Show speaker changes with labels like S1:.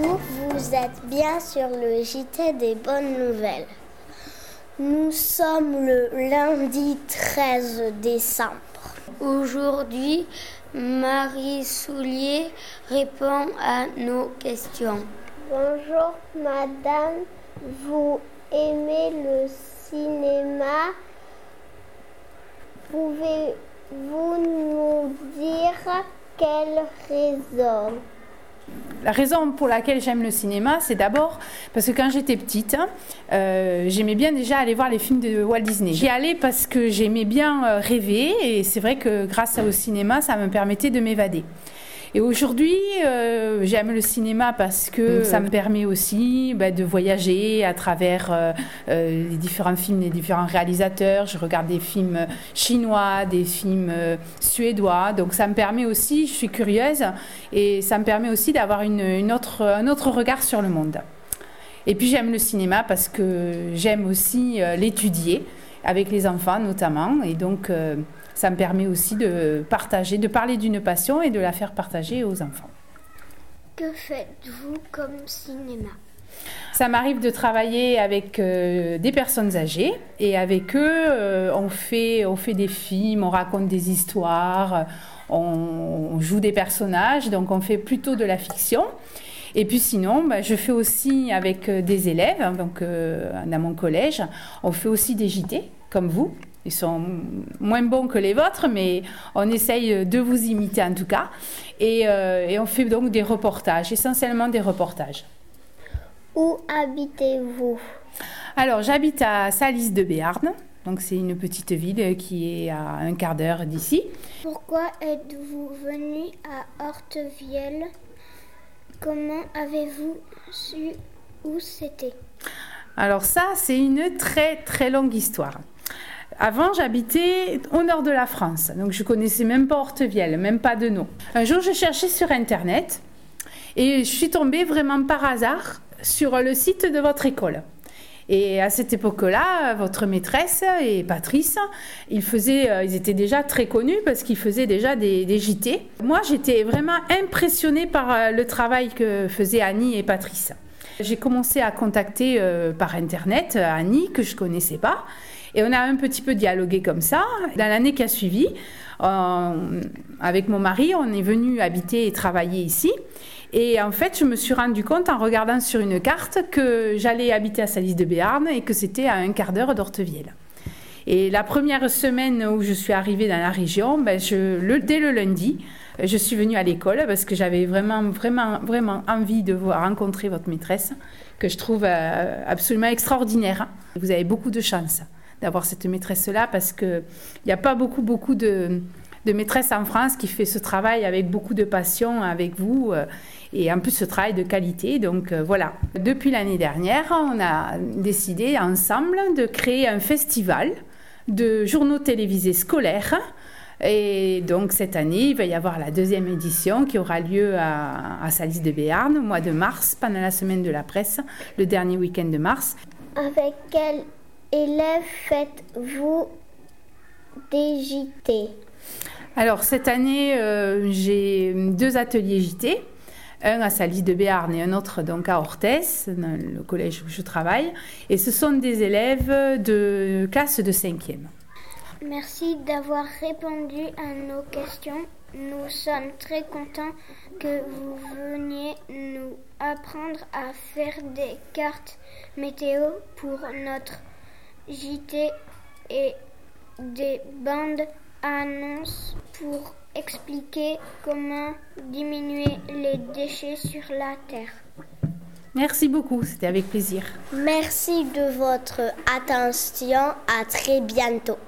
S1: Bonjour, vous êtes bien sur le JT des bonnes nouvelles. Nous sommes le lundi 13 décembre. Aujourd'hui, Marie Soulier répond à nos questions.
S2: Bonjour madame, vous aimez le cinéma? Pouvez-vous nous dire quelle raison?
S3: La raison pour laquelle j'aime le cinéma, c'est d'abord parce que quand j'étais petite, euh, j'aimais bien déjà aller voir les films de Walt Disney. J'y allais parce que j'aimais bien euh, rêver et c'est vrai que grâce au cinéma, ça me permettait de m'évader. Et aujourd'hui, euh, j'aime le cinéma parce que ça me permet aussi bah, de voyager à travers euh, euh, les différents films des différents réalisateurs. Je regarde des films chinois, des films suédois. Donc ça me permet aussi, je suis curieuse, et ça me permet aussi d'avoir une, autre, un autre regard sur le monde. Et puis j'aime le cinéma parce que j'aime aussi l'étudier avec les enfants notamment. Et donc ça me permet aussi de partager, de parler d'une passion et de la faire partager aux enfants.
S1: Que faites-vous comme cinéma?
S3: Ça m'arrive de travailler avec euh, des personnes âgées et avec eux, euh, on, fait, on fait des films, on raconte des histoires, on, joue des personnages, donc on fait plutôt de la fiction. Et puis sinon, bah, je fais aussi avec euh, des élèves, donc dans mon collège, on fait aussi des JT, comme vous. Ils sont moins bons que les vôtres, mais on essaye de vous imiter en tout cas. Euh, et, on fait donc des reportages, essentiellement des reportages.
S2: Où habitez-vous?
S3: Alors, j'habite à Salis de Béarn. Donc, c'est une petite ville qui est à un quart d'heure d'ici.
S2: Pourquoi êtes-vous venu à Hortevielle? Comment avez-vous su où c'était?
S3: Alors, ça, c'est une très très longue histoire. Avant, j'habitais au nord de la France, donc je connaissais même pas Hortevielle, même pas de nom. Un jour, je cherchais sur Internet et je suis tombée vraiment par hasard sur le site de votre école. Et à cette époque-là, votre maîtresse et Patrice, ils, faisaient, euh, ils étaient déjà très connus parce qu'ils faisaient déjà des, des JT. Moi, j'étais vraiment impressionnée par euh, le travail que faisaient Annie et Patrice. J'ai commencé à contacter euh, par Internet Annie, que je connaissais pas. Et on a un petit peu dialogué comme ça. Dans l'année qui a suivi, avec mon mari, on est venu habiter et travailler ici. Et en fait, je me suis rendu compte en regardant sur une carte que j'allais habiter à Salis de Béarn et que c'était à un quart d'heure d'Hortevielle. Et la première semaine où je suis arrivée dans la région, ben dès le lundi, je suis venue à l'école parce que j'avais vraiment, vraiment, vraiment envie de voir, rencontrer votre maîtresse, que je trouve euh, absolument extraordinaire. Vous avez beaucoup de chance d'avoir cette maîtresse-là parce qu'il n'y a pas beaucoup, beaucoup de, de maîtresses en France qui fait ce travail avec beaucoup de passion avec vous euh, et en plus ce travail de qualité. Donc euh, voilà, depuis l'année dernière, on a décidé ensemble de créer un festival de journaux télévisés scolaires. Et donc cette année, il va y avoir la deuxième édition qui aura lieu à, à Salis de Béarn au mois de mars, pendant la semaine de la presse, le dernier week-end de mars.
S2: Avec quel élèves faites-vous des JT
S3: Alors cette année, euh, j'ai deux ateliers JT. Un à Salis de Béarn et un autre donc à Orthès, dans le collège où je travaille. Et ce sont des élèves de classe de 5e.
S2: Merci d'avoir répondu à nos questions. Nous sommes très contents que vous veniez nous apprendre à faire des cartes météo pour notre JT et des bandes annonces pour expliquer comment diminuer les déchets sur la Terre.
S3: Merci beaucoup, c'était avec plaisir.
S1: Merci de votre attention, à très bientôt.